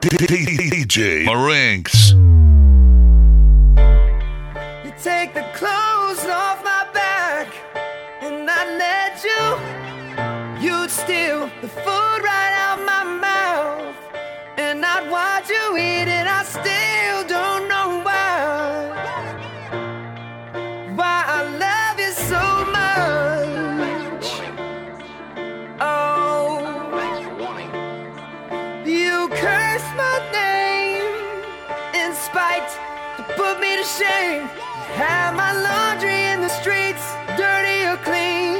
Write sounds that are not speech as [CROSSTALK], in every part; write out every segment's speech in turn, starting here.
DJ Marinks. You take the clothes off my back, and I let you. You'd steal the food right out my mouth, and I'd watch you eat it. I still don't spite to put me to shame. Have my laundry in the streets, dirty or clean.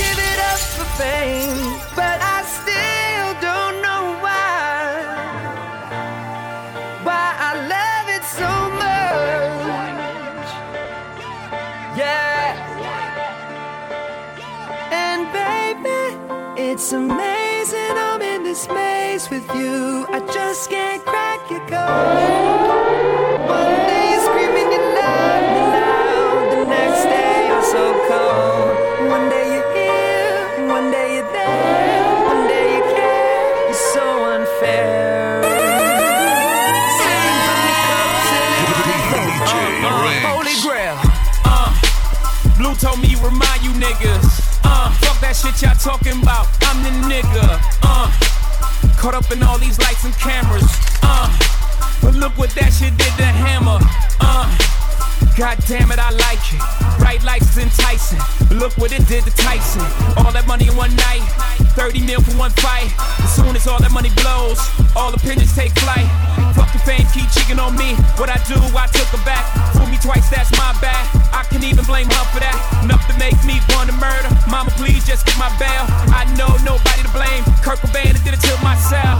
Give it up for fame, but I still don't know why. Why I love it so much. Yeah. And baby, it's amazing I'm in this maze with you. I just can't crack your code. Niggas. Uh, fuck that shit y'all talking about. I'm the nigga. Uh, caught up in all these lights and cameras. Uh, but look what that shit did to Hammer. Uh, God damn it, I like it. Bright lights is enticing. Look what it did to Tyson. All that money in one night. 30 mil for one fight. As soon as all that money blows, all opinions take flight. Fuck the fame, keep cheating on me. What I do, I took her back. Fool me twice, that's my bad. I can even blame her for that. Enough to make me want to murder. Mama, please just get my bail. I know nobody to blame. Kurt Cobain did it to myself.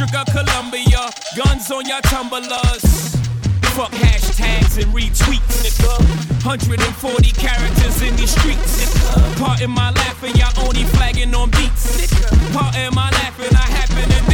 District Columbia, guns on your tumblers. Fuck hashtags and retweets, nigga. 140 characters in these streets, nigga. Part in my laughing, y'all only flagging on beats, nigga. Part in my laughing, I happen to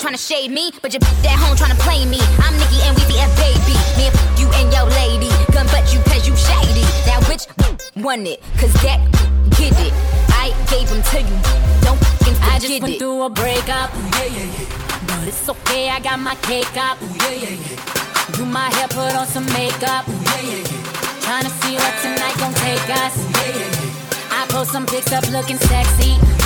trying to shade me, but your bitch at home trying to play me. I'm Nikki and we be a baby. Me and you and your lady. Gun but you cause you shady. Now which won it? Cause that get it. I gave him to you. Don't fucking I just went it. through a breakup. Yeah, yeah, yeah. But it's okay, I got my cake up. Yeah, yeah, yeah. Do my hair, put on some makeup. Yeah, yeah, yeah. Trying to see what tonight gon' take us. Yeah, yeah, yeah. I post some pics up looking sexy.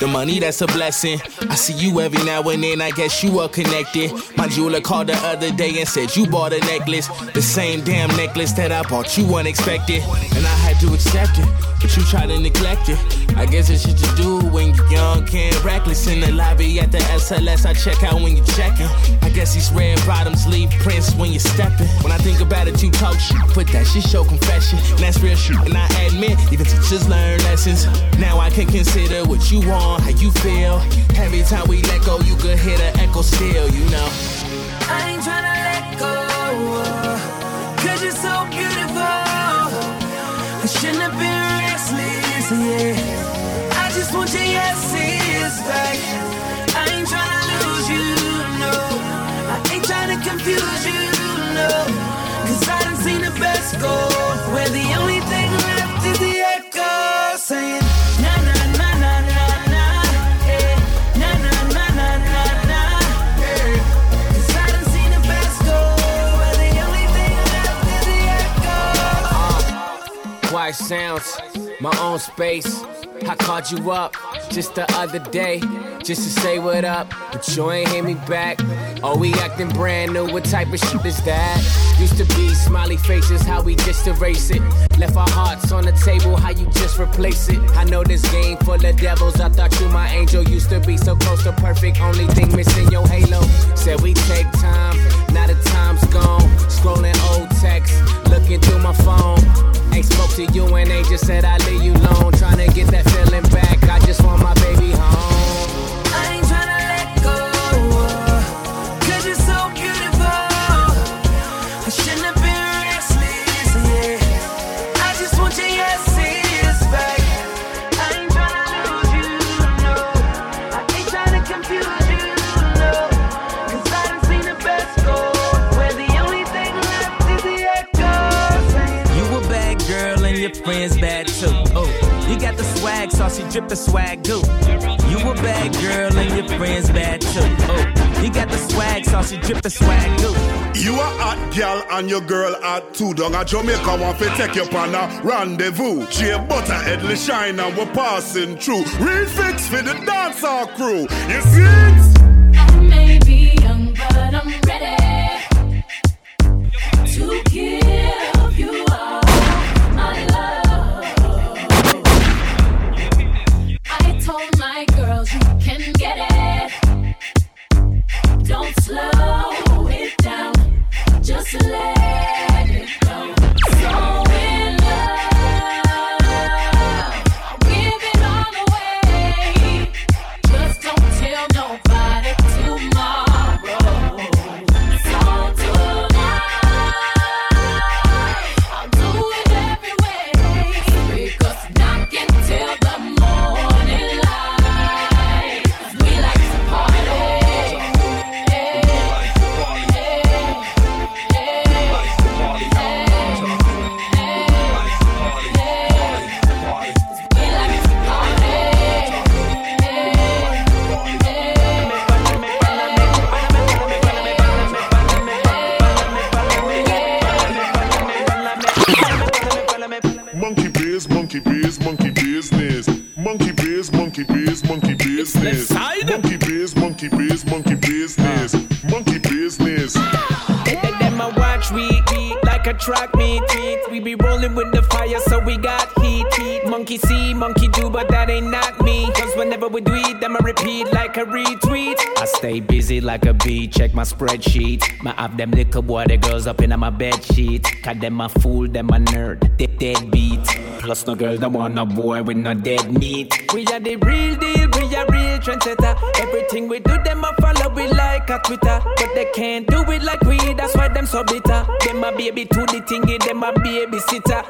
The money that's a blessing. I see you every now and then, I guess you are connected. My jeweler called the other day and said you bought a necklace. The same damn necklace that I bought you unexpected. And I had to accept it. But you try to neglect it. I guess it's shit you do when you're young, can't reckless. In the lobby at the SLS, I check out when you're checking. I guess these red bottoms leave prints when you're stepping. When I think about it, you talk shit, but that shit show confession. And that's real shit. And I admit, even teachers learn lessons. Now I can consider what you want, how you feel. Every time we let go, you could hear the echo still, you know. sounds, my own space. I called you up just the other day, just to say what up, but you ain't hit me back. Oh, we acting brand new. What type of shit is that? Used to be smiley faces, how we just erase it. Left our hearts on the table, how you just replace it. I know this game full of devils. I thought you my angel. Used to be so close to perfect, only thing missing your halo. Said we take time, now the time's gone. Scrolling old texts, looking through my phone. Ain't spoke to you and they just said I leave you alone. Trying to get that feeling back. I just want my sauce, you drip the swag goo. You a bad girl and your friends bad too. Oh, you got the swag sauce, you drip the swag goo. You a hot gal and your girl hot too. Down a Jamaica want to take you on a rendezvous. She a butterheadly shine and we're passing through. Real fix for the dancehall crew. You see? We rolling with the fire, so we got heat, heat. Monkey see, monkey do, but that ain't not me. Cause whenever we do it, them I repeat like a retweet. Stay busy like a bee, check my spreadsheet. My have them little boy, the girls up in my bed sheet. Cause them a fool, them a nerd, they dead deadbeat. Plus no girl, them want no boy with no dead meat. We are the real deal, we are real trendsetter. Everything we do, them a follow we like a Twitter. But they can't do it like we, that's why them so bitter. Them a baby to the thingy, them a baby sitter.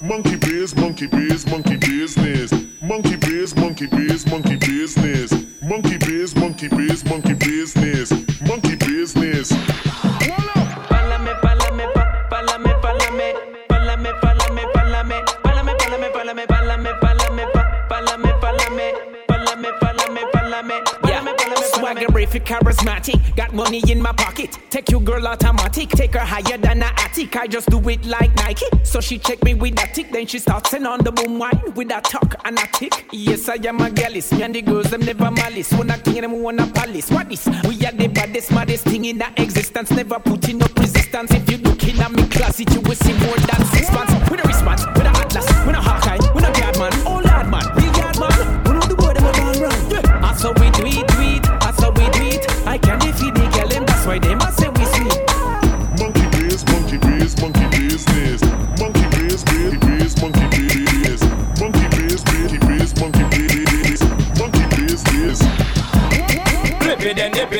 Monkey biz, monkey biz, monkey business. Monkey biz, monkey biz, monkey business. Monkey biz, monkey biz, monkey swagger charismatic, got money in my pocket. Take your girl automatic, take her higher than a attic. I just do it like Nike. So she check me with a tick, then she starts in on the boom wine with a talk and a tick. Yes, I am a gallus. Me and the girls, them never malice. When I king, them want a palace. What this? We are the baddest, maddest thing in the existence. Never putting up resistance. If you looking at me closet, you will see more than six months. With a response, with a atlas, with a Hawkeye, with a guard man. Oh lord man, we guard man. We know the word them a gone wrong. Yeah. I saw we do it,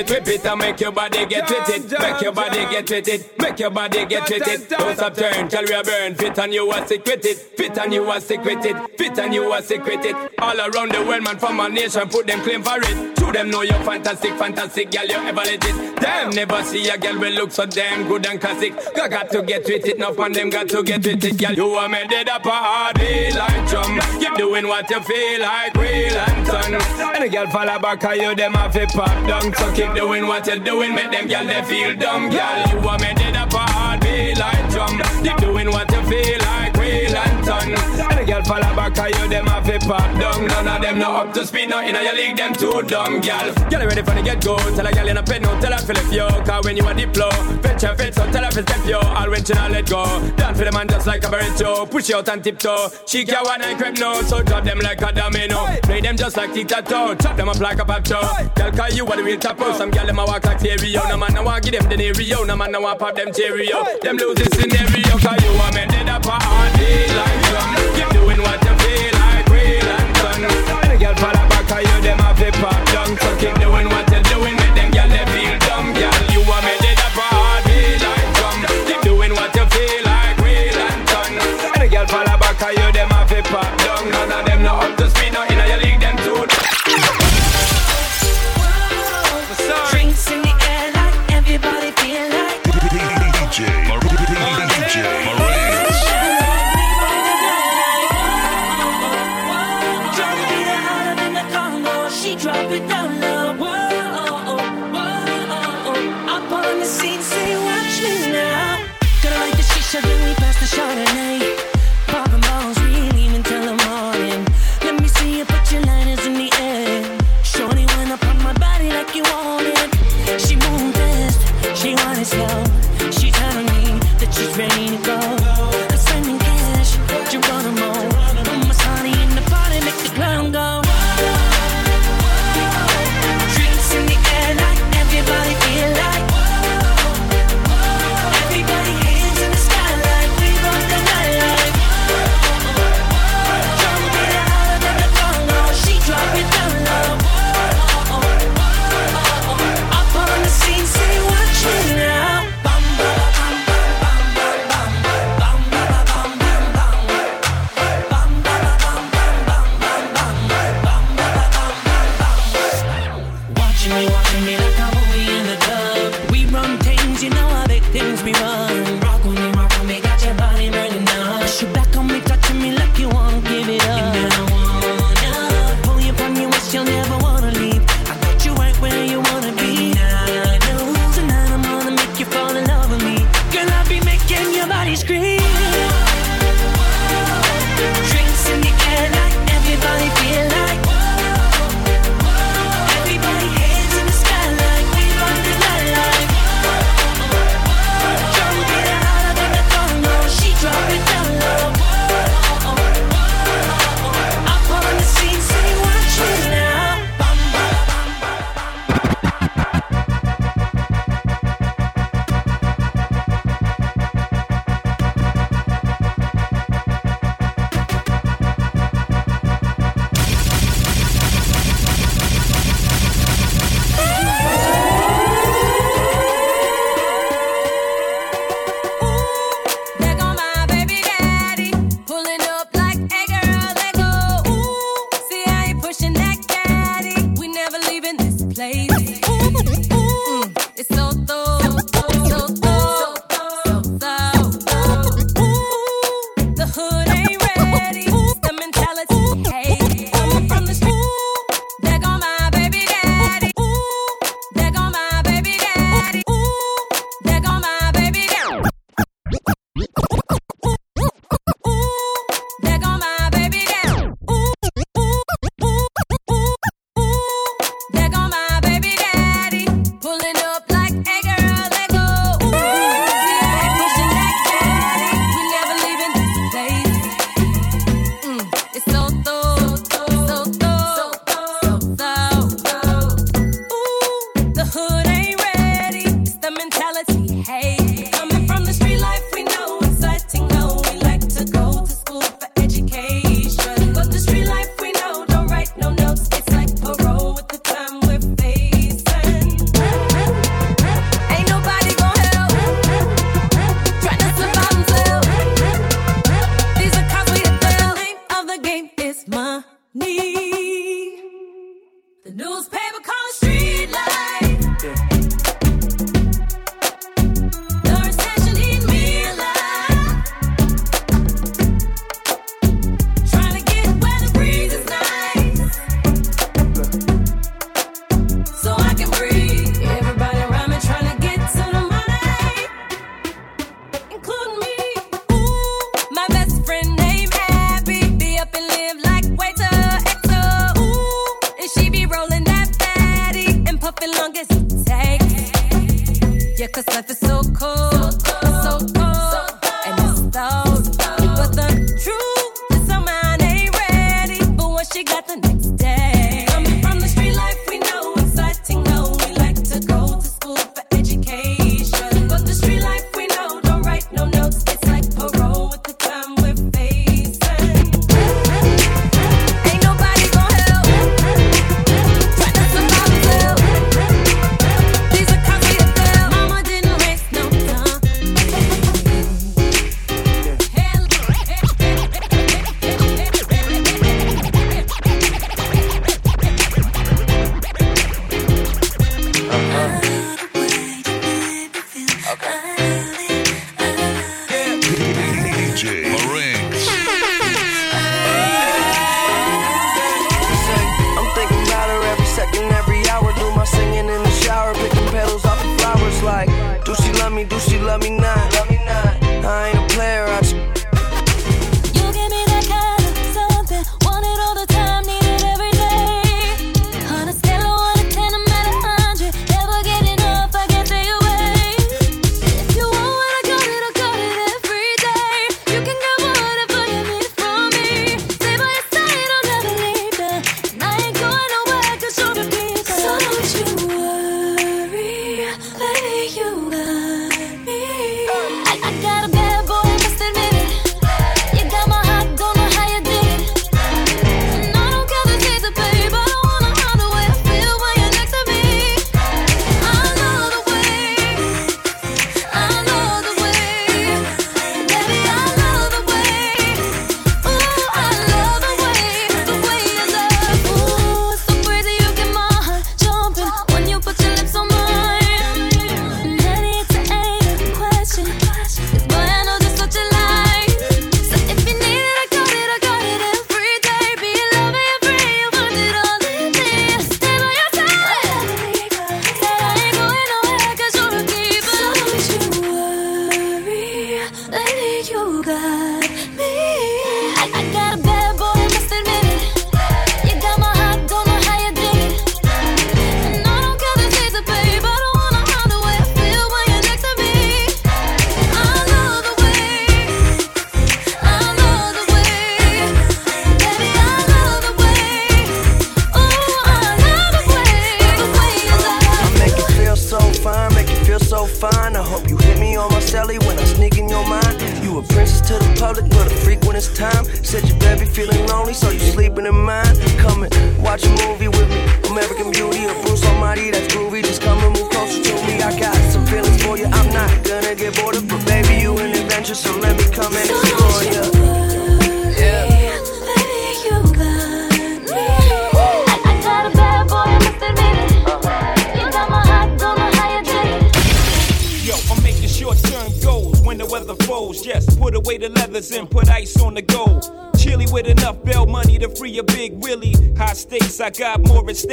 it whip it and make your body get with it. Make your body get with it. Make your body get with it. Don't stop turn, tell we are burn. Fit and you are sick with it. Fit and you are sick with it. Fit and you are sick with it. All around the world, man, from our nation, put them claim for it. To them know you're fantastic, fantastic, girl, you ever let it. Damn, never see a girl will look so damn good and classic. I got to get with it, enough man, them got to get with it, girl. You are made it up a hard like drum. Keep doing what you feel like, real and ton. And the girl fall back, you them have to pop down. So keep doing what you're doing, make them girl they feel dumb, girl. You are made it up a hard like drum. Keep doing what you feel like, real and ton. And girl fall back, cause you them have to pop down. None of them know up to speed, no, in your league, them too dumb, girl. Girl, ready for the get go? Tell a girl in a pen, no, tell her feel if you. Cause when you are diplo, fetch her fit, so tell her to step yo. All when she not let go. Dance for the man just like a burrito. Push you out and tiptoe. She can one and creep no, so drop them like a domino. Play them just like tic-tac-toe. Chop them up like a pop toe. Girl, call you are the real top Some girl them a walk like stereo. No man no want give them the nereo. No man no want pop them chereo. Them lose this scenario. Cause you are made it up a hard like drum. Doing what you feel like real and. And the girl fall back you them have to pop down. So keep long as it takes. Yeah, cause life is so cold, so cold.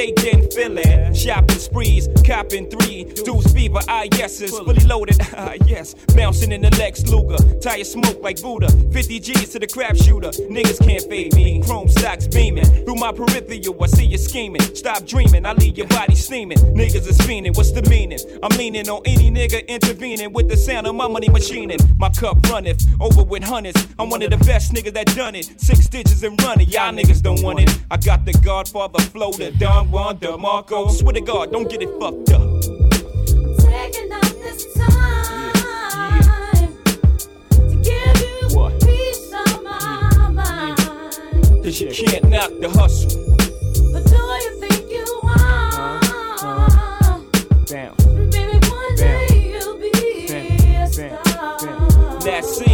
they didn't feel it. Shopping sprees, copping three. Deuce fever, I yes, it's fully loaded, [LAUGHS] ah, yes. Bouncing in the Lex Luger, tire smoke like Buddha. 50 G's to the crap shooter, niggas can't fade me. Chrome socks beam my peripheral, I see you scheming. Stop dreaming, I leave your body steaming. Niggas is fiending, what's the meaning? I'm leaning on any nigga intervening with the sound of my money machining. My cup runneth over with hundreds. I'm one of the best niggas that done it. Six digits and running, y'all niggas don't want it. I got the Godfather flow, the Don Juan DeMarco. Swear to God, don't get it fucked up. that you can't knock the hustle.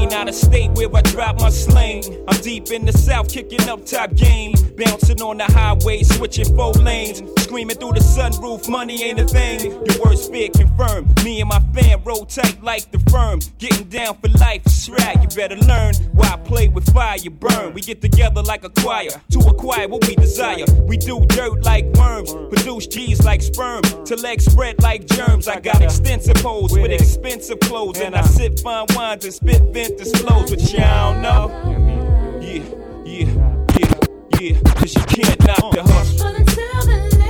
Living out of state where I drop my sling. I'm deep in the south, kicking up top game. Bouncing on the highway, switching four lanes. Screaming through the sunroof, money ain't a thing. Your worst fear confirmed. Me and my fam roll tight like the firm. Getting down for life is. You better learn why I play with fire, you burn. We get together like a choir to acquire what we desire. We do dirt like worms, produce cheese like sperm. To legs spread like germs. I got extensive holes with expensive clothes, and I sip fine wines and spit vent this flows, but y'all know. Yeah, yeah, yeah, yeah, cause you can't knock the hustle.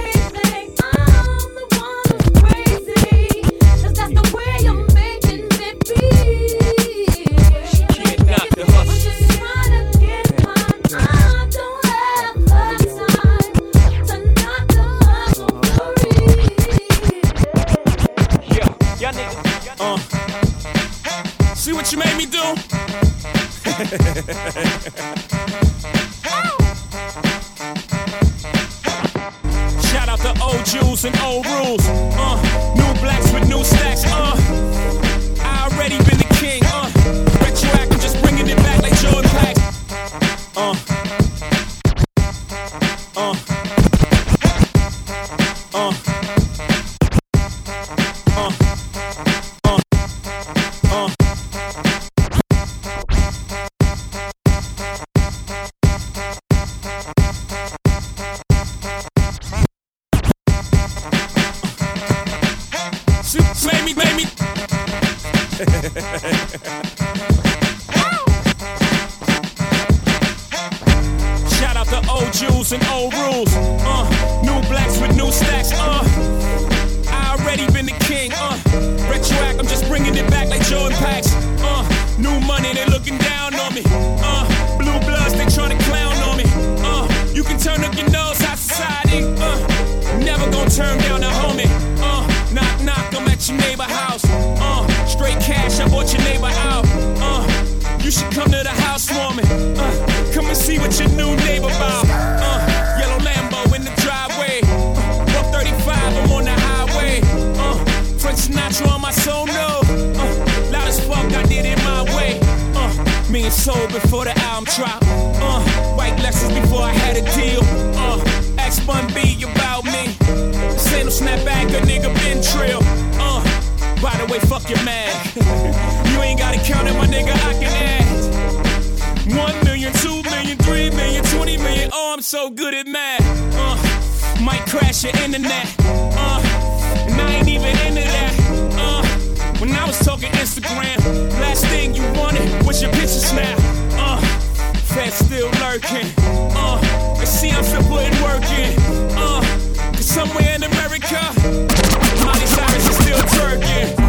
American. Uh, I see, I'm still putting work in. Uh, cause somewhere in America, Miley Cyrus is still twerking.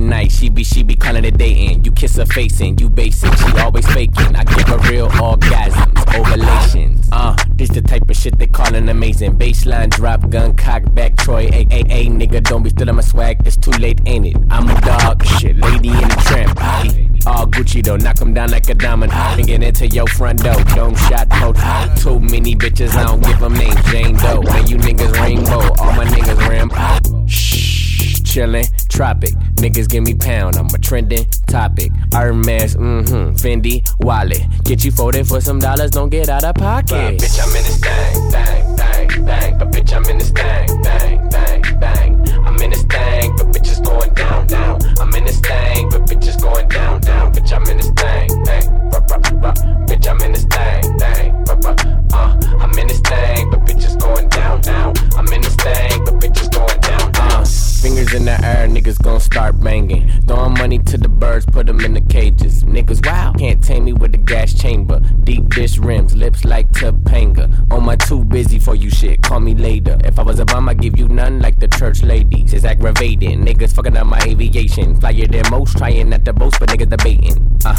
Night, she be she be calling it dating. You kiss her face and you basic, she always faking. I give her real orgasms, ovulations. Uh, this the type of shit they callin' amazing. Baseline drop, gun cock back, Troy. A A A nigga, don't be stealing my swag. It's too late, ain't it? I'm a dog, shit, lady in the tramp. All Gucci though, knock knock 'em down like a diamond. And get into your front door, dome shot coach. Too many bitches, I don't give 'em names. Jane Doe, man, you niggas rainbow. All my niggas Rambo. Shh, chillin', tropic. Niggas give me pound, I'm a trending topic. Hermes, mm hmm, Fendi, wallet. Get you folded for some dollars, don't get out of pocket. bitch, I'm in this thing, bang, bang, bang. But bitch, I'm in this thing, bang, bang, thing. I'm in this thing, but bitches going down, down. I'm in this thing, but bitches going down, down. Bitch, I'm in this thing, ruh. Bitch, I'm in this thing, ruh. Uh, I'm in this thing, but bitches going down, down. I'm in this thing, Fingers in the air, niggas gon' start banging. Throwing money to the birds, put them in the cages. Niggas, wow, can't tame me with the gas chamber. Deep dish rims, lips like Topanga. On my too busy for you shit, call me later. If I was a bum, I'd give you none like the church ladies. It's aggravating. Niggas fucking up my aviation. Flyer than most, trying at the boast, but niggas debating. Uh,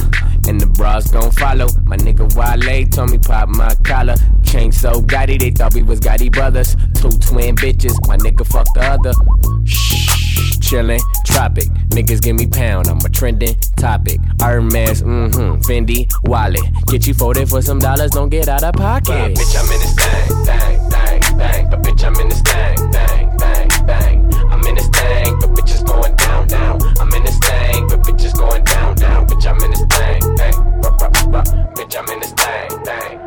and the bras gon' follow. My nigga Wale told me pop my collar. Chain so gaudy, they thought we was Gotti brothers. Two twin bitches, my nigga fuck the other. Shh, chillin', tropic. Niggas give me pound, I'm a trending topic. Hermes, mm hmm, Fendi, wallet. Get you folded for some dollars, don't get out of pocket. bitch, I'm in this thing, thing, thing, thing. But bitch, I'm in this thing, thing, thing, thing. I'm in this thing, but bitches going down, down. I'm in this thing, but bitches going down, down. Bitch, I'm in this thing, thing. Bitch, I'm in this thing, thing.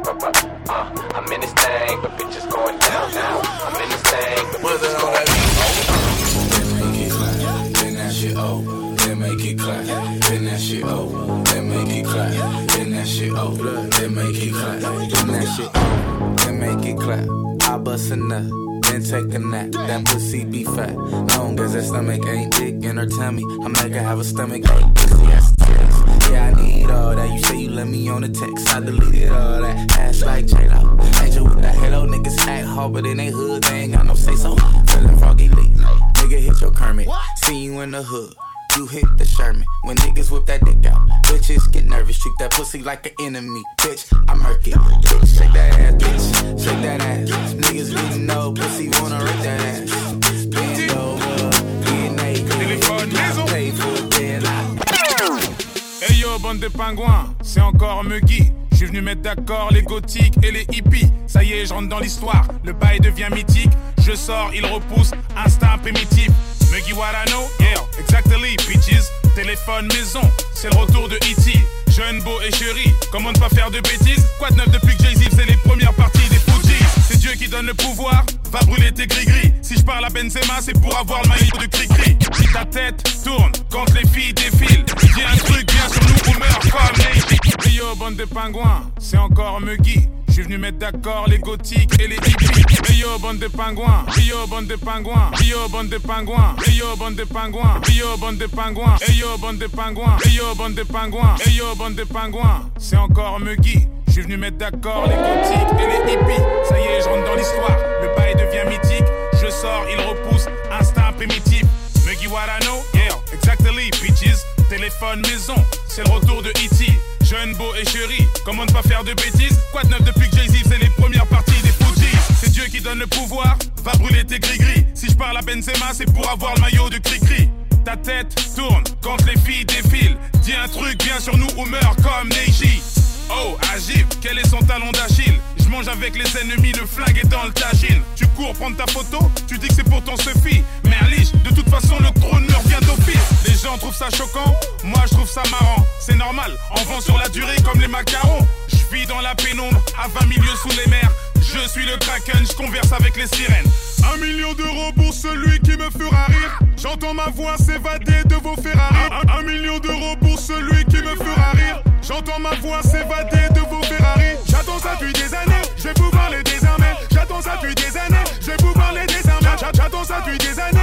Uh, I'm in this thing, but bitches going down, down. I'm in this thing, but bitches going Then it clap. Then that shit over, then make it clap. Then that shit over, then make it clap. Then that shit over, then make it clap. I bust a nut, then take a nap. That pussy be fat. Long as that stomach ain't big in her tummy, I make her have a stomach ache. Pussy ass tits. Yeah, I need all that. You say you let me on the text. I deleted all that. Ass like J-Lo. Angel with the halo. Niggas act hard, but in they hood, they ain't got no say so. Feeling froggy leak. Nigga hit your Kermit. See you in the hood. You hit the Sherman when niggas whip that dick out. Bitches get nervous, treat that pussy like an enemy. Bitch, I murk it. Bitch, shake that ass, bitch. Shake that ass. Niggas getting no pussy, wanna rip that ass. Bend over, get naked. Pay for it, then I Hey yo, bande de pingouins, c'est encore Muggy. Je suis venu mettre d'accord les gothiques et les hippies. Ça y est, je rentre dans l'histoire, le bail devient mythique. Je sors, il repousse, instinct primitif. Muggy what I know, yeah, exactly, bitches. Téléphone maison, c'est le retour de E.T. Jeune, beau et chéri, comment ne pas faire de bêtises? Quoi de neuf depuis que Jay-Z faisait les premières parties des Fujis? C'est Dieu qui donne le pouvoir, va brûler tes gris-gris. Si je parle à Benzema, c'est pour avoir le maillot de cri-cri. Si ta tête tourne quand les filles défilent, dis un truc bien sur nous, on meurt comme de pingouins, c'est encore Muggy. Je suis venu mettre d'accord les gothiques et les hippies. Hey yo, bande de pingouins. Hey yo, bande de pingouins. Hey yo, bande de pingouins. Hey yo, bande de pingouins. Hey yo, bande de pingouins. Hey yo, bande de pingouins. Hey yo, bande de pingouins. Hey bande de. C'est encore Muggy. Je suis venu mettre d'accord les gothiques et les hippies. Ça y est, je rentre dans l'histoire. Le bail devient mythique. Je sors, il repousse. Instinct primitif. Muggy what I know? Yeah, exactly, bitches. Téléphone maison, c'est le retour de E.T. Jeune, beau et chéri, comment ne pas faire de bêtises? Quoi de neuf depuis que Jay-Z faisait les premières parties des Fujis? C'est Dieu qui donne le pouvoir, va brûler tes gris-gris. Si je parle à Benzema, c'est pour avoir le maillot de cri-cri. Ta tête tourne quand les filles défilent. Dis un truc, viens sur nous ou meurs comme Neji Oh, agile, quel est son talon d'Achille? Je mange avec les ennemis, le flingue est dans le tagine. Tu cours prendre ta photo, tu dis que c'est pour ton Sophie. Merliche, de toute façon, le trône me revient d'office. Les gens trouvent ça choquant, moi je trouve ça marrant. C'est normal, on vend sur la durée comme les macarons. Je vis dans la pénombre, à 20 milieux sous les mers. Je suis le kraken, je converse avec les sirènes. Un million d'euros pour celui qui me fera rire. J'entends ma voix s'évader de vos Ferrari. Un million d'euros pour celui qui me fera rire. J'entends ma voix s'évader de vos Ferrari. J'attends ça depuis des années, je vais vous parler désormais. J'attends ça depuis des années, je vais parler désormais. J'a- J'attends ça depuis des années,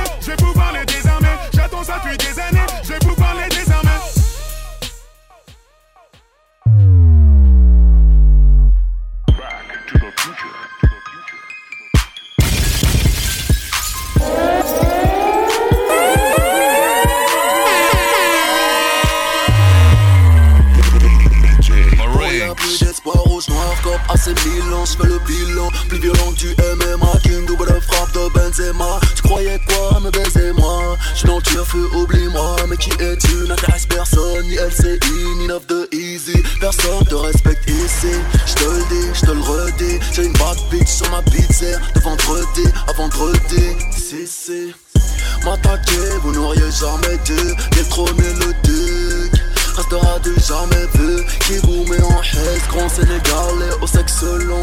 N'auriez jamais dû Détrôner le duc. Restera du jamais vu Qui vous met en haisse Grand sénégalais au sexe long.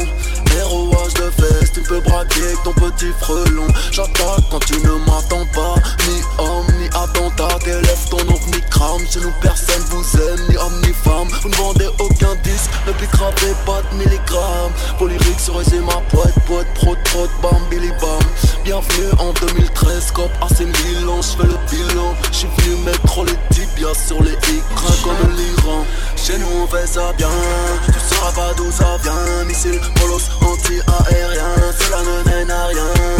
Héroage de veste Tu peux braquer ton petit frelon. J'attaque quand tu ne m'attends pas. Ni homme ni attentat. Élève ton ovni crame Chez nous personne vous aime Ni homme ni femme. Vous ne vendez aucun disque Ne gravez pas de milligrammes Vos lyriques sur ma poète Poète prot prot bam billy bam Bienvenue en 2013 Ça Tu sauras pas d'où ça vient. Missile, polos, anti-aérien. Cela ne mène à rien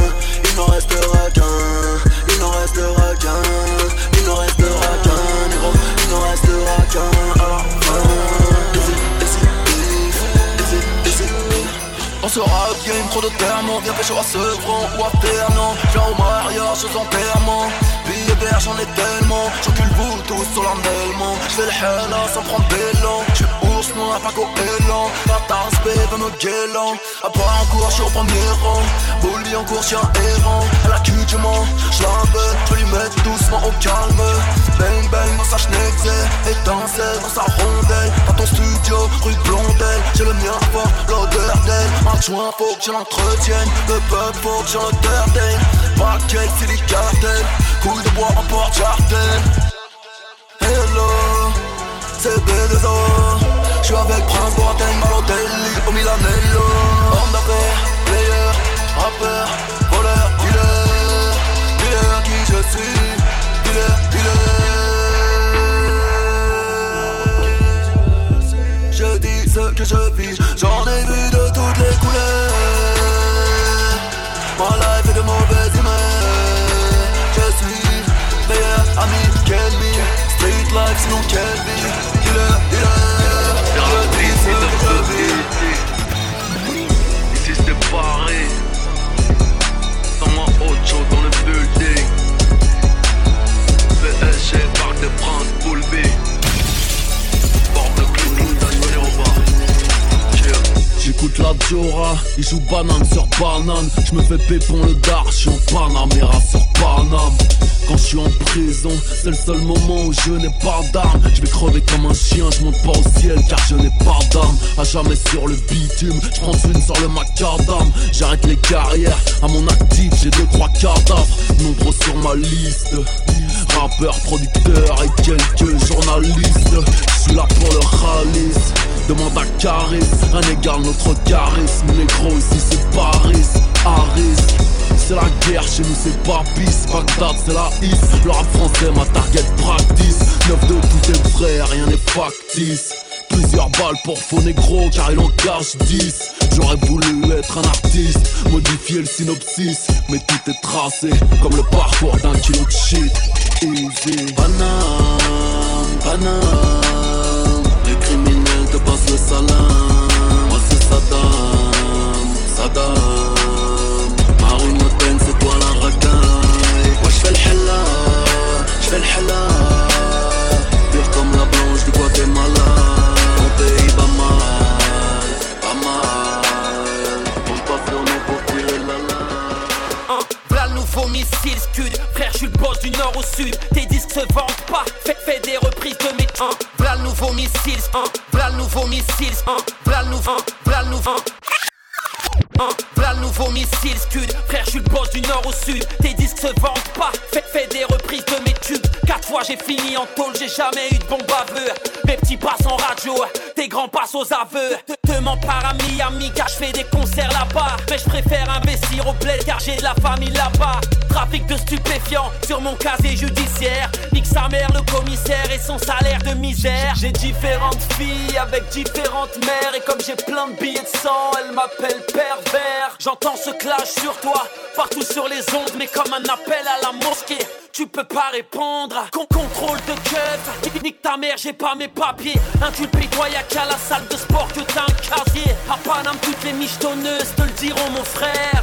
trop de termes, on vient pécho à front ou à Fernand Viens au mariage, aux enterrements Billets verts, j'en ai tellement. J'encule vous tous solennellement J'fais le henna sans prendre d'élan. J'suis ours noir, pas goéland Ta tasse B veut me guélant Part en cours, j'suis au premier rang. Bully en cours, chien errant. À la cul du mens, j'l'avais J'veux lui mettre doucement au calme. Bang bang dans sa schneckse Étincelle dans sa rondelle. Dans ton studio, rue de Blondel. J'ai le mien fort, l'odeur d'elle. Adjoint, faut que je l'entretienne. Le peuple, faut que je l'entertaine Paquet, c'est des cartels. Couilles de bois en porte-jardin. Hello, c'est B2O J'suis avec Prince Boateng, Balotelli, au Milanello Homme d'affaires, player, rappeur, voleur, dealer. Dealer qui je suis, dealer, dealer. Je dis ce que je vis, j'en ai vu de toutes les couleurs. Ma life est de mauvaise humeur. Je suis meilleur ami qu'Elmi Street life sinon Diora, il joue banane sur banane. Je me fais pépon le dar, je suis en Panamera sur Paname. Quand je suis en prison, c'est le seul moment où je n'ai pas d'armes. Je vais crever comme un chien, je monte pas au ciel car je n'ai pas d'âme À jamais sur le bitume, je prends une sur le macadam. J'arrête les carrières, à mon actif j'ai deux trois cadavres. Nombreux sur ma liste Rappeur, producteur et quelques journalistes. Je suis là pour le ralice Demande à charisme. Rien n'égale notre charisme. Négro, ici c'est Paris, Harris. C'est la guerre, chez nous c'est pas bis Bagdad c'est la hisse. Le rap français ma target practice. 9 de tout est vrai, rien n'est factice. Plusieurs balles pour faux négro car il en cache 10 J'aurais voulu être un artiste Modifier le synopsis. Mais tout est tracé Comme le parcours d'un kilo de shit. Easy. Paname Les كنت بوصل السلام وصل صدام صدام معقول ما تنسيت ولا غداي واش في الحلة اش في الحلة بيحكم لا بلونج دو غواتيمالا missile Scud Frère je suis le boss du nord au sud. Tes disques se vendent pas. Fais, fais des reprises de mes hein. V'là le nouveau missile hein. V'là le nouveau missile hein. V'là le nouveau V'là le nouveau V'là le nouveau missile Scud. Frère je suis le boss du nord au sud. Tes disques se vendent pas. Fais, fais des reprises de mes tubes. Quatre fois j'ai fini en tôle. J'ai jamais eu de bon baveux Mes petits passent en radio Tes grands passent aux aveux. Mens pas à Miami Car je fais des concerts là-bas. Mais je préfère investir au bled Car j'ai de la famille là-bas. Trafic de stupéfiants sur mon casier judiciaire. Nique sa mère le commissaire et son salaire de misère. J'ai différentes filles avec différentes mères. Et comme j'ai plein de billets de sang Elle m'appelle pervers. J'entends ce clash sur toi Partout sur les ondes Mais comme un appel à la mosquée tu peux pas répondre. Con contrôle de keuf. Nique ta mère j'ai pas mes papiers. Inculpé toi y'a qu'à la salle de sport que t'as un casier. À Paname toutes les michetonneuses te le diront mon frère.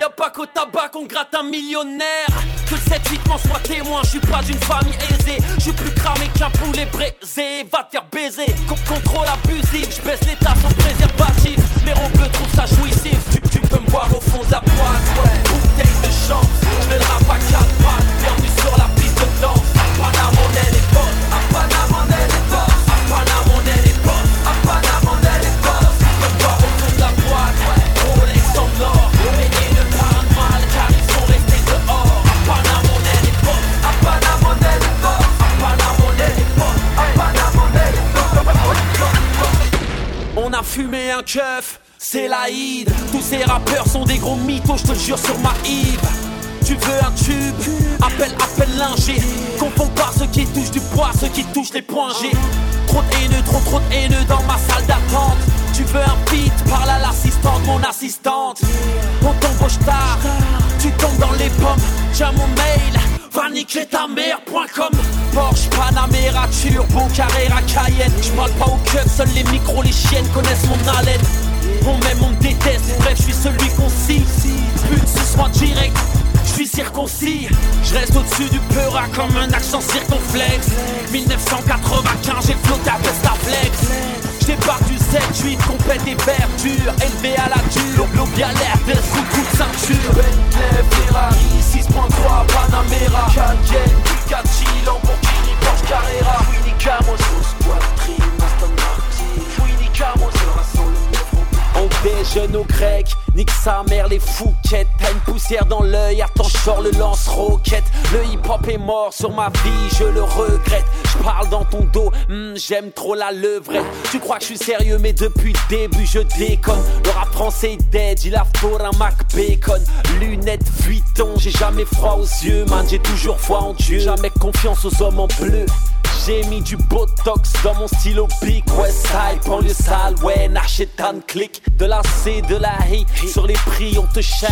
Y'a pas qu'au tabac qu'on gratte un millionnaire. Que le 7-8 m'en soit témoin. Je suis pas d'une famille aisée. Je suis plus cramé qu'un poulet braisé. Va te faire baiser. Con- Contrôle abusif. Je baisse l'état sans préservatif. Mais on peut trouve ça jouissif. Tu, peux me voir au fond de la boîte Ouais, bouteille de chance. Je le a fumé un keuf c'est l'Aïd. Tous ces rappeurs sont des gros mythos, je te jure sur ma Yves Tu veux un tube? Appelle, appelle l'ingé. Confonds pas ceux qui touchent du poids, ceux qui touchent les points G. Trop de haineux, trop trop de haineux dans ma salle d'attente Tu veux un beat, parle à l'assistante, mon assistante On t'embauche tard, tu tombes dans les pommes Tiens mon mail, va niquer ta mère.com Porsche, Panamera, Turbo, Carrera, Cayenne J'parle pas au cœur, seuls les micros, les chiennes connaissent mon haleine on m'aime, on me déteste, bref, je suis celui qu'on cite. Pute, ce soit direct, je suis circoncis. Je reste au-dessus du peura comme un accent circonflexe. 1995, j'ai flotté à Vestaflex. Je débarque du 7-8, compète des verdures, élevé à la dure. A l'air de sous coup de ceinture. Bentley, Ferrari, 6.3, Panamera, Cayenne, Ducati, Lamborghini, Porsche Carrera. Winnie Squad, Trim, Aston Martin. Winnie le on déjeune au grec, nique sa mère les fouquettes. T'as une poussière dans l'œil, attends je le lance-roquette. Le hip-hop est mort sur ma vie, je le regrette. Je parle dans ton dos, hmm, j'aime trop la levrette. Tu crois que je suis sérieux mais depuis le début je déconne. Le rap français est dead, il a fort un Mac Bacon. Lunettes Vuitton, j'ai jamais froid aux yeux man J'ai toujours foi en Dieu, jamais confiance aux hommes en bleu j'ai mis du botox dans mon stylo pic Westside, banlieue sale, ouais, Narchetan click De la C, de la I, sur les prix on te chale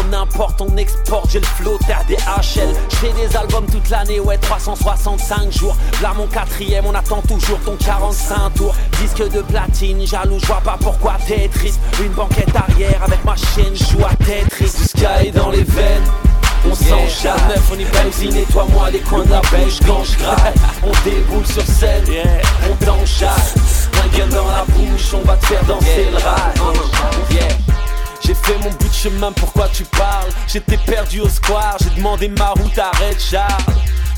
On importe, on exporte, j'ai le flow, des HL J'ai des albums toute l'année, ouais, 365 jours. Là mon quatrième, on attend toujours ton 45 tours. Disque de platine, jaloux, je vois pas pourquoi t'es triste Une banquette arrière avec ma chaîne, joue à Tetris. Du sky dans les veines on s'enchaîne, neuf, on y benzine et toi moi les coins de la bouche quand je On déboule sur scène, on t'enchasse Un gun dans la bouche, on va te faire danser le rage Yeah. J'ai fait mon bout de chemin, pourquoi tu parles? J'étais perdu au square, j'ai demandé ma route à Red Charles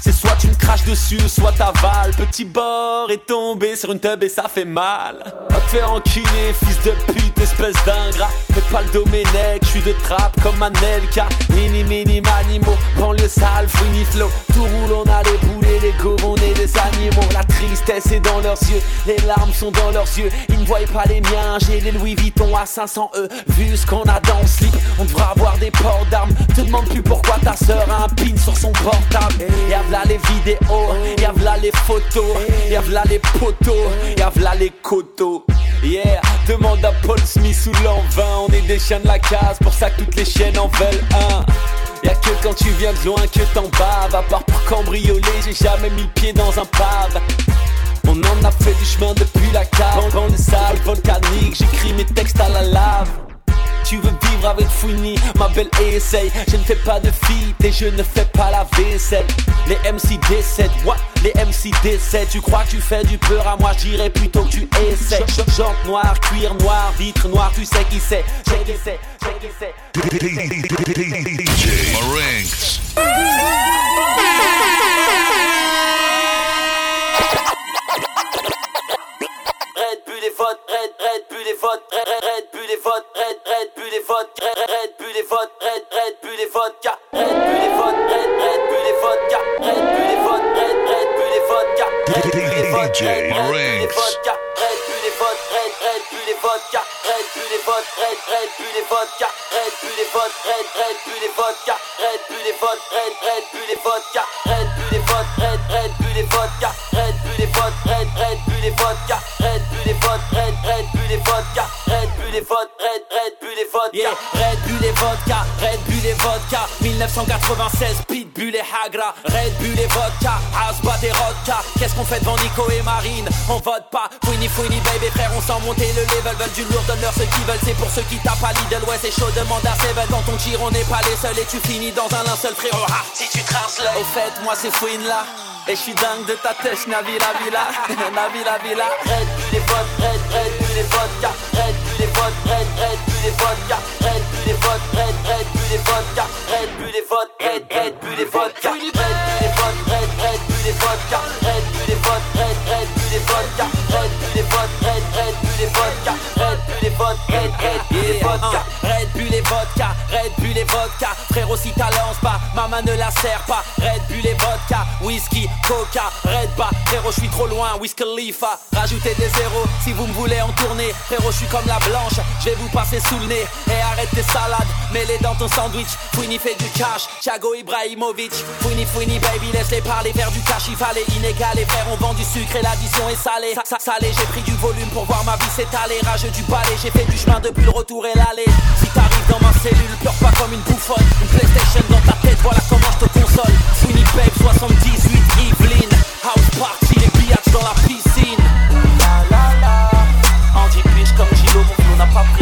C'est soit tu me craches dessus, soit t'avales. Petit bord est tombé sur une tub et ça fait mal. Va te faire enculer, fils de pute, espèce d'ingrat. Fais pas le Domenech, je suis de trappe comme un Elka. Mini, mini, manimo, banlieue sale, fouini flow. Tout roule, on a les boulets, les go, on est des animaux. La tristesse est dans leurs yeux, les larmes sont dans leurs yeux. Ils ne voient pas les miens, j'ai les Louis Vuitton à 500 E. Vu ce qu'on a dans le slip, on devra avoir des ports d'armes. Te demande plus pourquoi ta sœur a un pin sur son portable. V'là les vidéos, y'a v'là les photos, y'a v'là les poteaux, y'a v'là les coteaux. Yeah, demande à Paul Smith ou l'envin, on est des chiens de la case, pour ça que toutes les chiennes en veulent un. Y'a que quand tu viens de loin que t'en baves, à part pour cambrioler, j'ai jamais mis le pied dans un pave. On en a fait du chemin depuis la cave, dans le sale volcanique, j'écris mes textes à la lave. Tu veux vivre avec Fouini, ma belle essaye Je ne fais pas de feat et je ne fais pas la vaisselle. Les MC décèdent, what? Les MC décèdent. Tu crois que tu fais du peur à moi, je dirais plutôt que tu essaies. Jante noir, cuir noir, vitre noire, tu sais qui c'est. J'ai qui c'est, j'ai qui c'est. Red Bull les votes, Red, Red les votes, Red, Red, Bull les votes, Red, Red Bull les votes, Red, Red Bull les votes, Red, Red Bull les vodka, Red Bull les votes, Red, Red Bull les vodka, Red Bull les votes, Red, Red Bull les vodka, Red Bull les votes, Red, Bull les votes, Red, Red Bull les vodka, Red Bull les votes, Red, Red Bull les vodka, Red Bull les votes, Red, Red Bull les vodka, Red Bull les votes, Red, Red Bull les vodka, Red Bull les votes, Red, Red Bull les votes, Red, Red Bull les vodka, Red Bull les votes, Red, Red Bull les vodka, Red Bull les votes, Red, Red Bull les vodka, yeah, Red Bull et vodka, Red Bull et vodka, 1996, Pitbull et Hagra, Red Bull et vodka, Asbat et Rodka, qu'est-ce qu'on fait devant Nico et Marine? On vote pas, fouini fouini baby frère, on sent monter le level, veulent du lourd, donne-leur ce qu'ils veulent, c'est pour ceux qui tapent à Lidl, ouais c'est chaud, demande à Seven, dans ton tir on n'est pas les seuls. Et tu finis dans un linceul frérot, ah, si tu traces Au fait, moi c'est Fouine là, et je suis dingue de ta tête, Navila Villa, Navila Villa. Red plus les votes, red, red plus les vodka, red plus les votes, red, red plus les vodka, red plus les votes, red, red plus les vodka, red plus les votes, red, red plus les vodka, red plus les votes, red, red plus les vodka, red plus les votes, red, red plus les vodka, red plus les votes, red, red plus les vodka, red plus les votes, red, red plus les vodka, red et Red Bull et vodka, frérot si ta lance pas, maman ne la sert pas, Red Bull et vodka, whisky, coca, Red bas, frérot je suis trop loin, Wiz Khalifa, rajoutez des zéros. Si vous me voulez en tourner, frérot je suis comme la blanche, je vais vous passer sous le nez, et arrête tes salades, mets-les dans ton sandwich, Fouini fait du cash, Thiago Ibrahimovic, Fouini Fouini baby laisse-les parler, faire du cash, il fallait inégalé, frère on vend du sucre et l'addition est salée, ça, salé, j'ai pris du volume pour voir ma vie s'étaler, rageux du balai, j'ai fait du chemin depuis le retour et l'aller, si t'arrives dans ma cellule, pleure pas comme une bouffonne, une Playstation dans ta tête, voilà comment je te console, Fouini Babe 78 Yveline, House Party, les billets dans la piscine, la la la, comme Gilo, n'a pas pris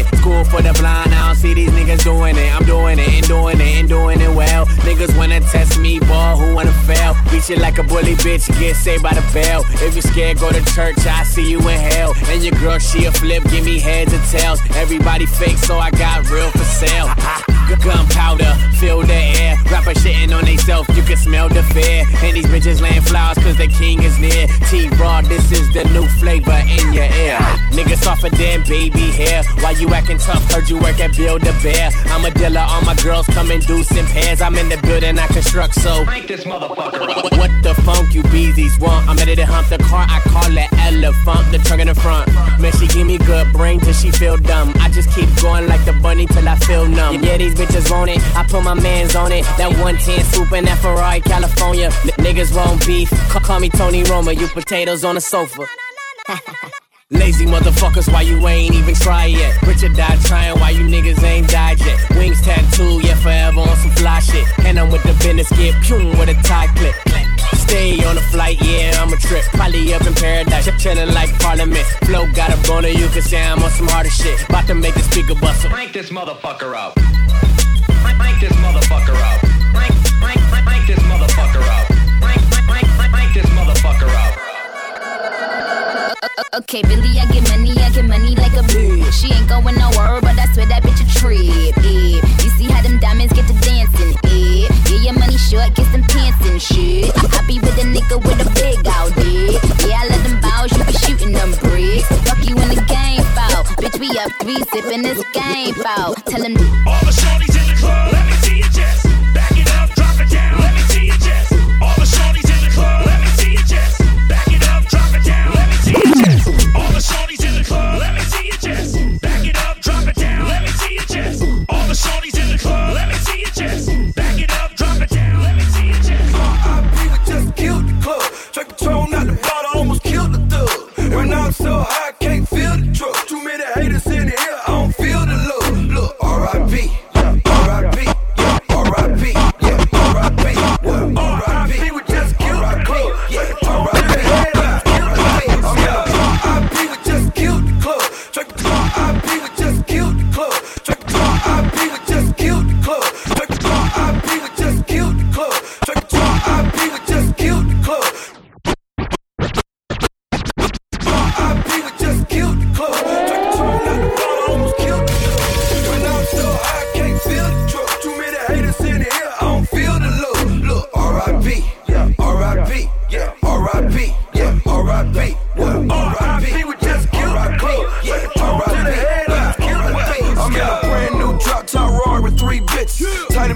it. School for the blind, I don't see these niggas doing it. I'm doing it and doing it and doing it well. Niggas wanna test me, ball, who wanna fail? Beat you like a bully bitch, get saved by the bell. If you scared, go to church, I see you in hell. And your girl, she a flip, give me heads and tails. Everybody fake, so I got real for sale. [LAUGHS] Gunpowder, fill the air. Rapper shitting on theyself, you can smell the fear. And these bitches laying flowers cause the king is near. T-Raw, this is the new flavor in your ear. Niggas softer than baby hair. Why you acting tough? Heard you work at Build a Bear. I'm a dealer, all my girls come in deuce in pairs. I'm in the building, I construct, so. Crank this motherfucker up. What the funk you beezies want? I'm ready to hump the car, I call it elephant, the trunk in the front. Man, she give me good brain till she feel dumb. I just keep going like the bunny till I feel numb. Yeah, these bitches want it, I put my mans on it. That 110 swoop in that Ferrari, California. N- niggas want beef, ca- call me Tony Roma, you potatoes on the sofa. [LAUGHS] Lazy motherfuckers, why you ain't even try yet? Richard died trying, why you niggas ain't died yet? Wings tattoo, yeah, forever on some fly shit. And I'm with the business, get pum with a tie clip. Stay on the flight, yeah, I'm a trip. Probably up in paradise, chillin' like Parliament. Flow got a boner, you can say I'm on some harder shit. About to make the speaker bustle. Crank this motherfucker up. Crank this motherfucker up. Okay, Billy, I get money, I get money like a bitch. She ain't going nowhere, but I swear that bitch a trip. Yeah. You see how them diamonds get to dancing? Yeah, yeah, your money short, get some pants and shit. I be with a nigga with a big out dick. Yeah, I let them bows, you be shooting them bricks. Fuck you in the game foul. Bitch, we up three sipping this game foul. Tell them All the shorties in the club, let me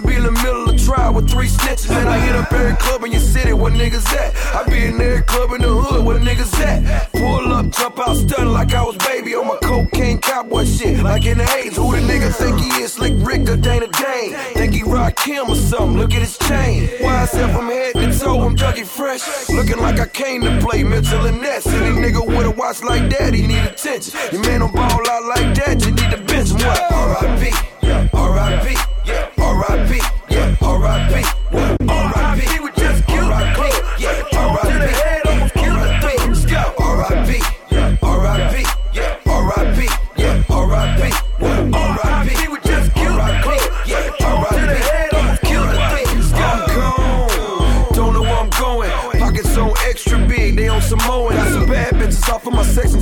be in the middle of trial with three snitches. And I hit up every club in your city where niggas at. I be in every club in the hood where niggas at. Pull up, jump out, stun like I was baby on my cocaine cowboy shit. Like in the A's, who the nigga think he is? Slick Rick or Dana Dane? Think he rock him or something? Look at his chain. Why I from head to toe, I'm Dougie Fresh. Looking like I came to play Mitchell and Ness. Any nigga with a watch like that, he need attention. Your man don't ball out like that, you need to bench him. What? R.I.P.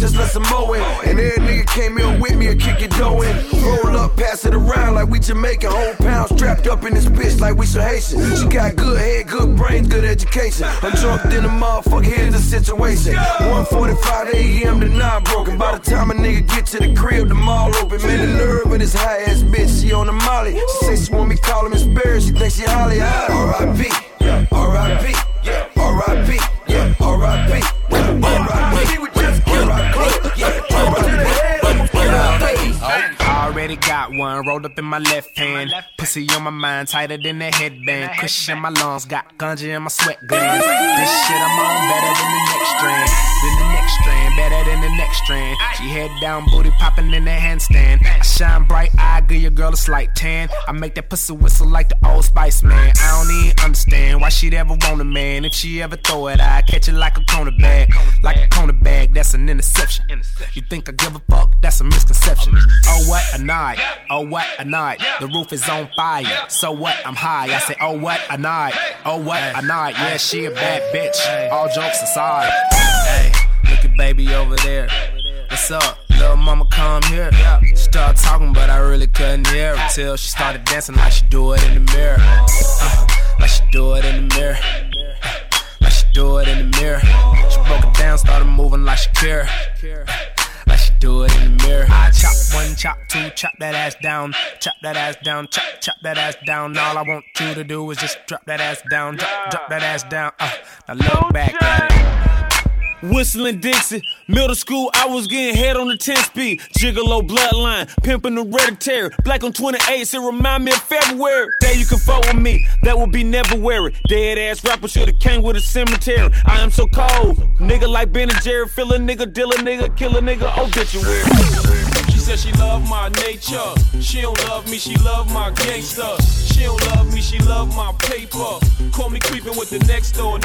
just let some mow in. And every nigga came in with me and kick it dough in. Roll up, pass it around like we Jamaican. Whole pound strapped up in this bitch like we some Haitian. She got good head, good brains, good education. I'm drunk in the motherfucker, here's the situation. 1:45 a.m. to 9 broken. By the time a nigga get to the crib, the mall open. Man, the nerve of this high ass bitch, she on the molly. She say she want me call him Miss Berry, she think she Halle. R.I.P. R.I.P. R.I.P. got one rolled up in my left hand. Pussy on my mind, tighter than a headband. Cushion in my lungs, got ganja in my sweat glands. This shit I'm on better than the next strand. Than the next strand, better than the next strand. She head down, booty popping in the handstand. I shine bright, I give your girl a slight tan. I make that pussy whistle like the old Spice Man. I don't even understand why she'd ever want a man. If she ever throw it, I catch it like a cornerback. Like a cornerback, that's an interception. You think I give a fuck? That's a misconception. Oh, what a night. Oh, what a night. The roof is on fire. So what? I'm high. I say, oh, what a night. Oh, what a night. Yeah, she a bad bitch. All jokes aside. Hey, look at baby over there. What's up? Little mama come here. She started talking, but I really couldn't hear her till she started dancing like she do it in the mirror. Uh, like she do it in the mirror. Uh, like she do it in the mirror. She broke it down, started moving like Shakira. Like she do it in the mirror. I chop one, chop two, chop that ass down, chop that ass down, chop, chop that ass down. All I want you to do is just drop that ass down, drop, drop that ass down. Uh, now look back at it. Whistling Dixie, middle school, I was getting head on the 10 speed. Gigolo bloodline, pimping hereditary. Black on 28, it remind me of February. Day you can fuck with me, that would be never weary. Dead ass rapper should've came with a cemetery. I am so cold, nigga like Ben and Jerry, fill a nigga, deal a nigga, kill a nigga, obituary. She said she love my nature. She don't love me, she love my gangster. She don't love me, she love my paper. Call me creeping with the next door.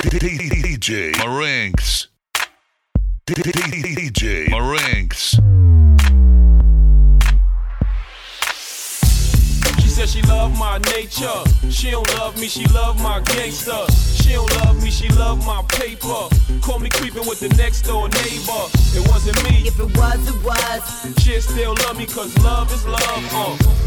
DJ Marinks. DJ Marinks. She said she love my nature. She don't love me, she love my gangster. She don't love me, she love my paper. Call me creeping with the next door neighbor. It wasn't me. If it was, it was. She still love me cause love is love. Uh.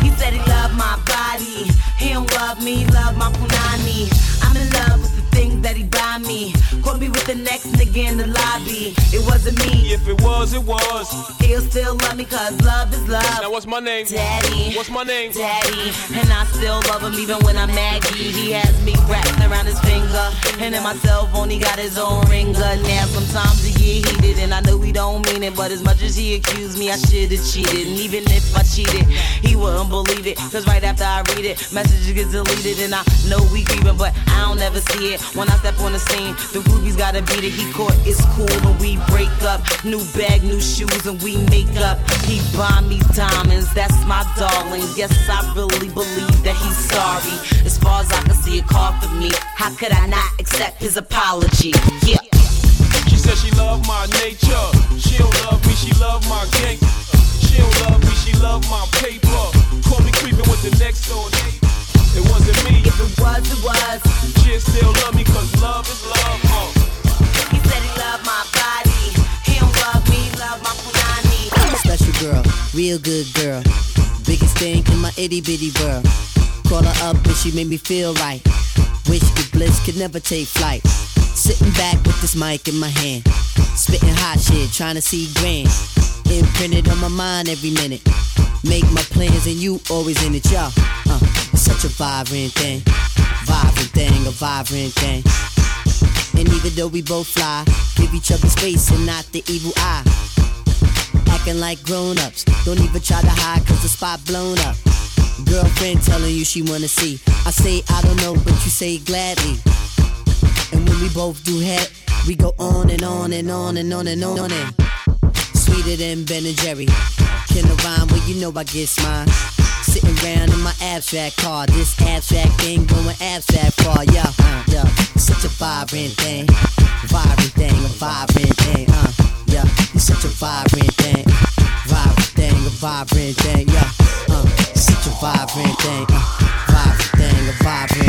He said he loved my body. He don't love me, love my punani. I'm in love with the things that he buy me. Caught me with the next nigga in the lobby. It wasn't me. If it was, it was. He'll still love me cause love is love. Now what's my name? Daddy. What's my name? Daddy. And I still love him even when I'm Maggie. He has me wrapped around his finger. And in my cell phone, he got his own ringer. Now sometimes he get heated. And I know he don't mean it. But as much as he accused me, I should've cheated. And even if I cheated, he wouldn't believe it. Cause right after I read it, messages get deleted. And I know we grieving, but I don't ever see it. When I step on the scene, the rubies gotta be it. He caught, it's cool when we break up. New bag, new shoes, and we make up. He buy me diamonds, that's my darling. Yes, I really believe that he's sorry. As far as I can see, it called for me. How could I not accept his apology? Yeah. She said she love my nature. She don't love me, she love my gang. She don't love me, she love my paper. Call me creeping with the next door neighbor. It wasn't me. If it was, it was. She still love me cause love is love. Uh. He said he loved my body. He don't love me, love my punani. Special girl, real good girl. Biggest thing in my itty bitty world. Call her up and she made me feel right. Wish the bliss could never take flight. Sitting back with this mic in my hand. Spitting hot shit, trying to see grand. Imprinted on my mind every minute. Make my plans and you always in it, y'all. Uh, such a vibrant thing. Vibrant thing, a vibrant thing. And even though we both fly, give each other space and not the evil eye. Acting like grown ups. Don't even try to hide cause the spot blown up. Girlfriend telling you she wanna see. I say I don't know, but you say gladly. And when we both do head, we go on and on and on and on and on and sweeter than Ben and Jerry. Can I rhyme? Well, you know I get mine. Around in my abstract car, this abstract thing going abstract far, yeah, uh, yeah. Such a vibrant thing, vibrant thing, a vibrant thing, uh, yeah. You're such a vibrant thing, vibrant thing, a vibrant thing, yeah, uh. Such a vibrant thing, uh, vibrant thing, a vibrant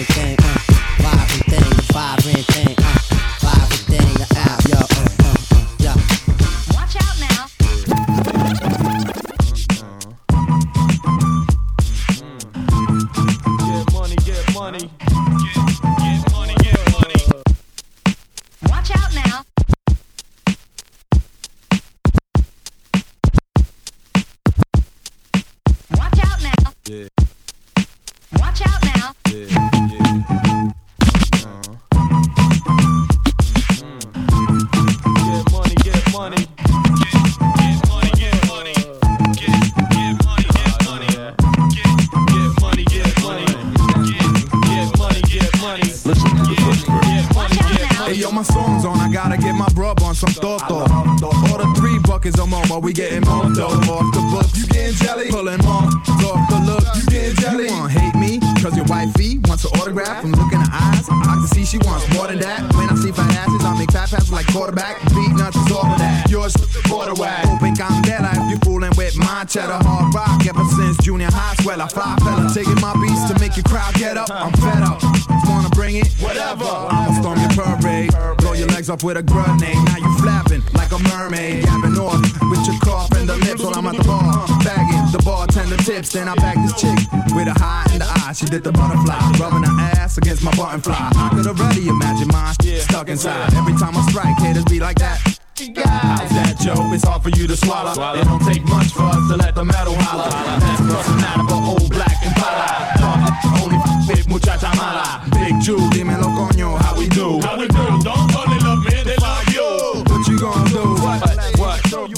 With a grenade. Now you flapping like a mermaid. Yapping off with your cough and the lips while I'm at the bar. Bagging the bartender tips. Then I bag this chick with a high in the eye. She did the butterfly. Rubbing her ass against my button fly. I could already imagine mine stuck inside. Every time I strike, haters be like that. How's that, Joe? It's hard for you to swallow. It don't take much for us to let the metal holler. That's plus matter for old black and pala. Only with muchacha mala. Big Jew, dímelo coño, how we do? How we do? Don't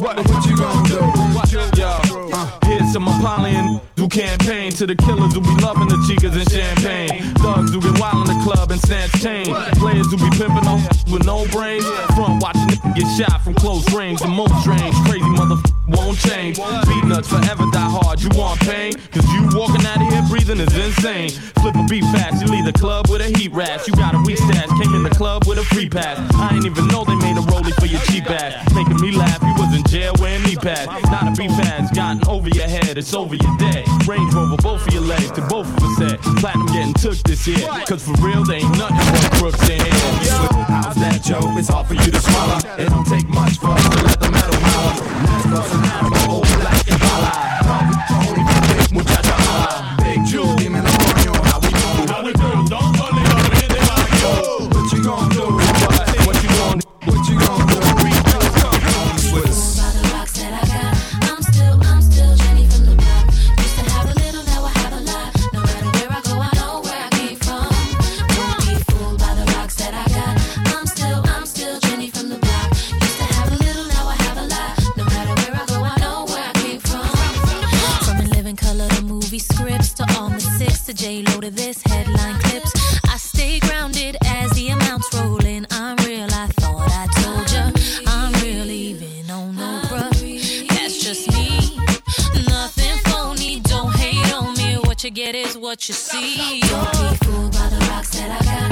what, what you gon' do? Watch, yo, uh, here's some Apollyon do campaign to the killers who be loving the chicas and champagne. Thugs who get wild in the club and snatch chain. Players who be pimping on with no brains. Front watching get shot from close range. The most strange, crazy motherfucker won't change. Beatnuts forever die hard. You want pain? Cause you walking out of here breathing is insane. Flip a beat fast, you leave the club with a heat rash. You got a weak stash, came in the club with a free pass. I ain't even know they made a rollie for your cheap ass. Making me laugh, you keypad. Not a beef has gotten over your head, it's over your day. Range Rover, both of your legs, to both of us said. Platinum getting took this year, cause for real, they ain't nothing but crooks in here. How's that, Joe? It's hard for you to swallow. It don't take much for us to let the metal holler. to J Lo to this headline clips. I stay grounded as the amounts roll in. I'm real. I thought I told ya. I'm real, even on no bruh. That's just me. Nothing phony. Don't hate on me. What you get is what you see. Don't be fooled by the rocks that I got.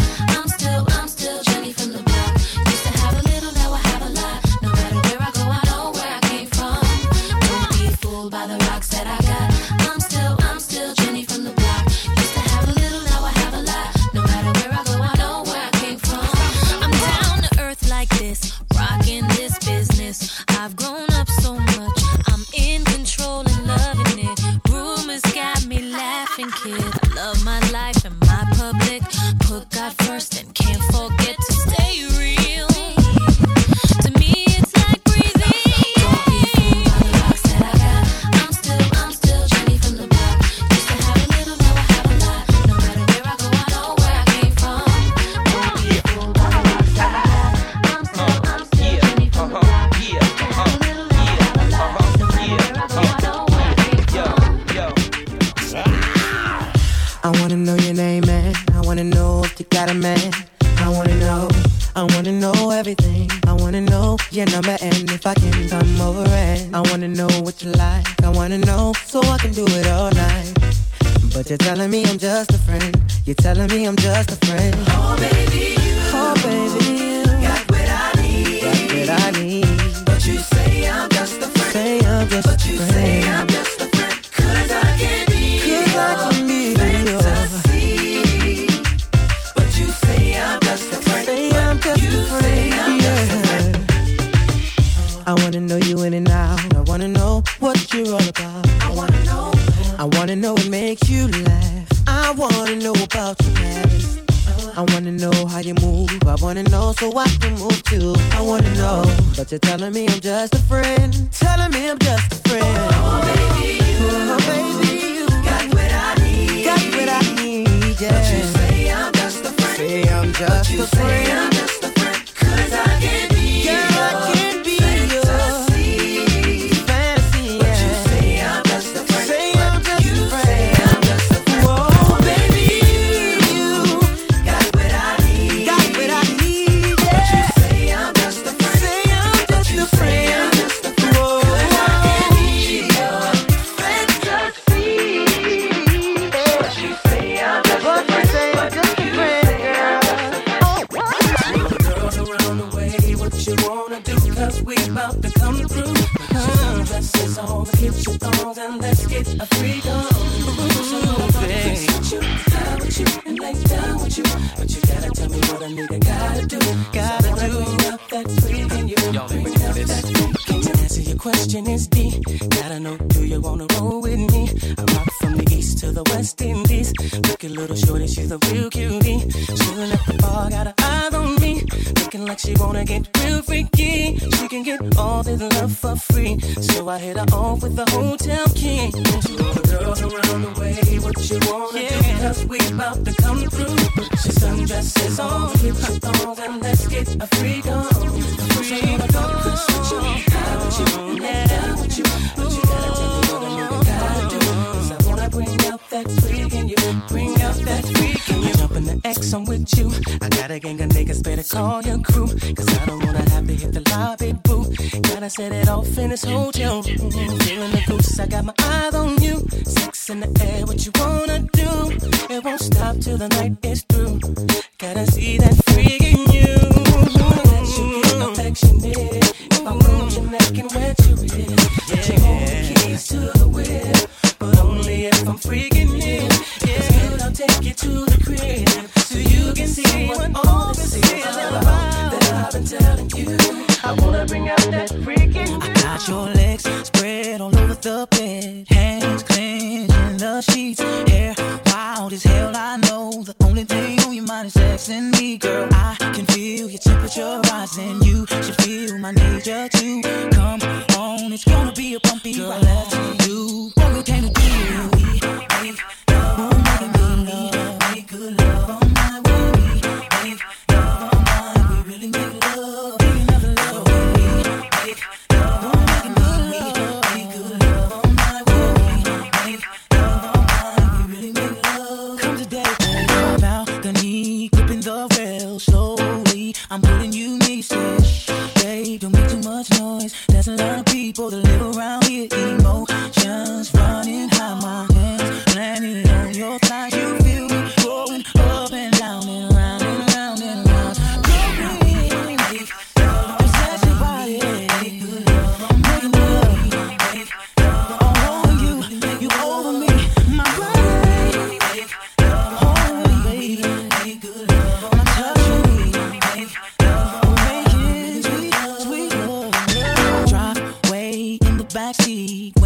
question is deep. Gotta know, do you wanna roll with me? I'm rock from the east to the west indies. Looking little shorty, she's a real cutie. Shooting at the bar, got her eyes on me. Looking like she wanna get real freaky. She can get all this love for free. So I hit her off with the hotel key. And all the girls around the way, what you wanna yeah. do? Cause we about to come through. She's your sundresses on, hit your thongs, and let's get a freak on. Freak free How would X, I'm with you. I got gang of niggas, better call your I don't wanna have to hit the lobby, boo. Gotta set it off in this hotel room. Feeling the goose, I got my eyes on you. Sex in the air, what you wanna do? It won't stop till the night is through. Gotta see that freak in you. Affectionate. My moon Jamaican. Yeah. Hold the keys to the whip, but only if I'm freaking in take you to the crib so you can see what all this is about that I've been telling you. I wanna bring out that freaking. I got your legs spread all over the bed, hands clean in the sheets, hair wild as hell. I know the only thing on your mind is sex and me, girl. I can feel your temperature rising. You should feel my nature too. Come on, it's gonna be a bumpy ride. Let's do I'm putting you. Babe, don't make too much noise. There's a lot of people that my feet.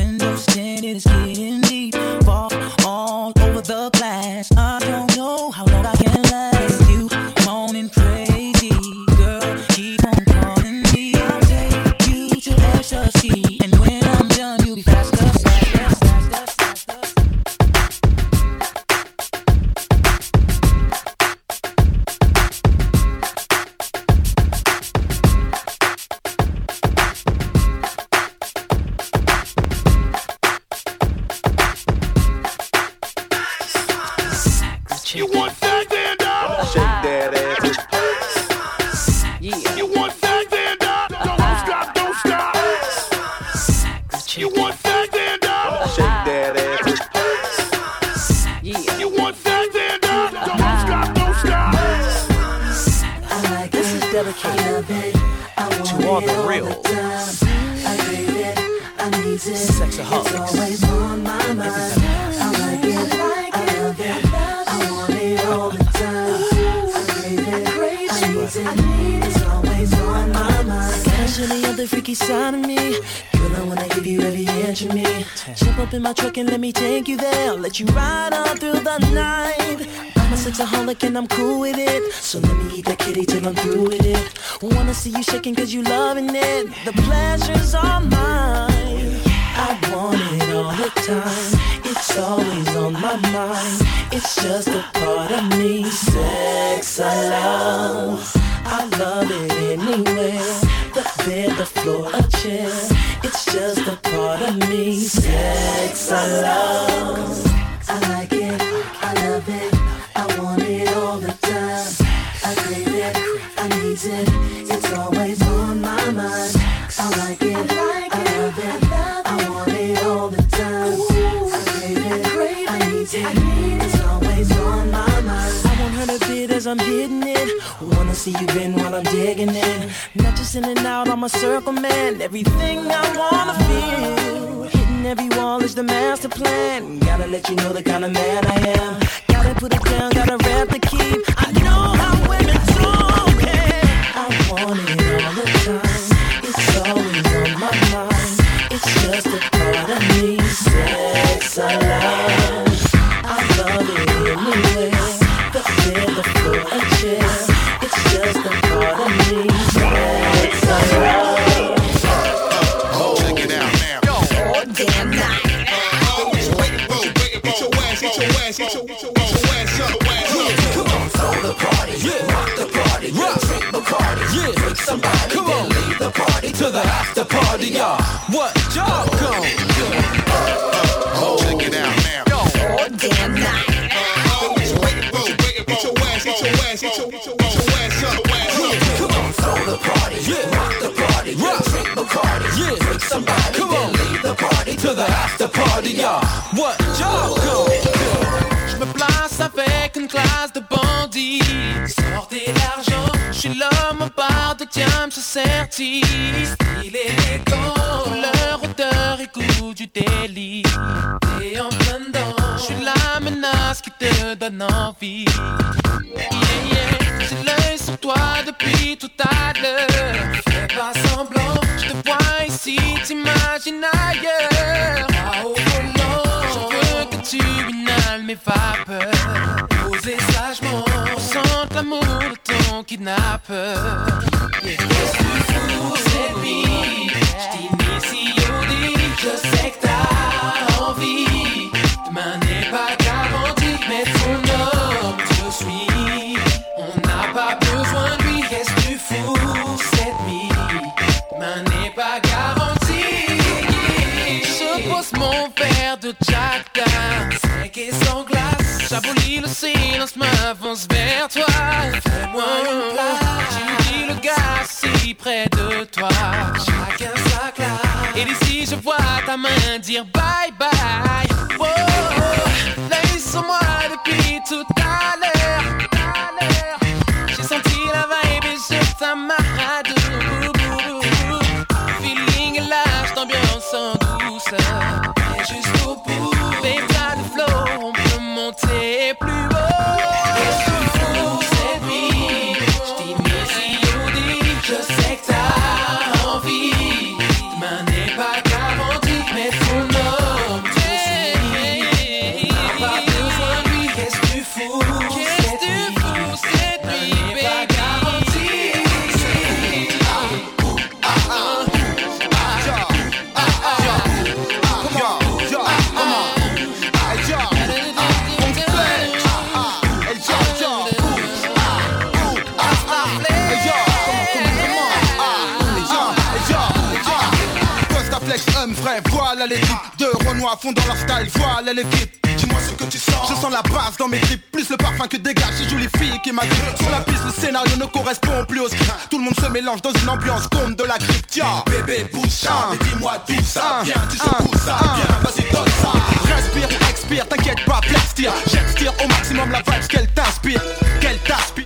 fond dans leur style, voile, elle est vite. Dis-moi ce que tu sens. Je sens la base dans mes clips Plus le parfum que dégage ces jolies filles qui m'agrippent Sur la piste, le scénario ne correspond plus au script. Tout le monde se mélange dans une ambiance comme de la crypte Bébé, bouge ça, dis-moi tout ça. Viens, tu secoues ça, viens, vas-y, donne ça. Respire ou expire, t'inquiète pas, plastique J'extire au maximum la vibe qu'elle t'inspire. Qu'elle t'aspire.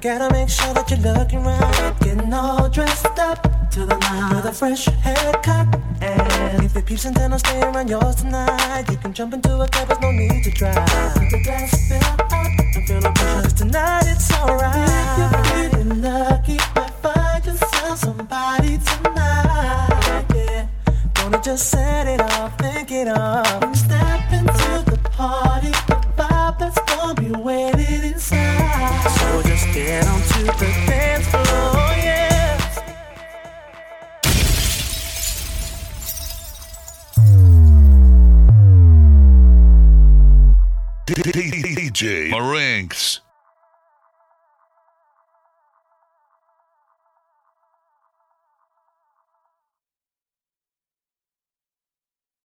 gotta make sure that you're looking right. Getting all dressed up to the night. with a fresh haircut. And if it peeps and then I'll stay around yours tonight. You can jump into a cab, there's no need to drive. Put the gas fill up and feel the pressure. tonight it's alright. If you're feeling lucky, might find yourself somebody tonight. Yeah. Gonna just set it off, think it off. Step into the party. DJ Marinks.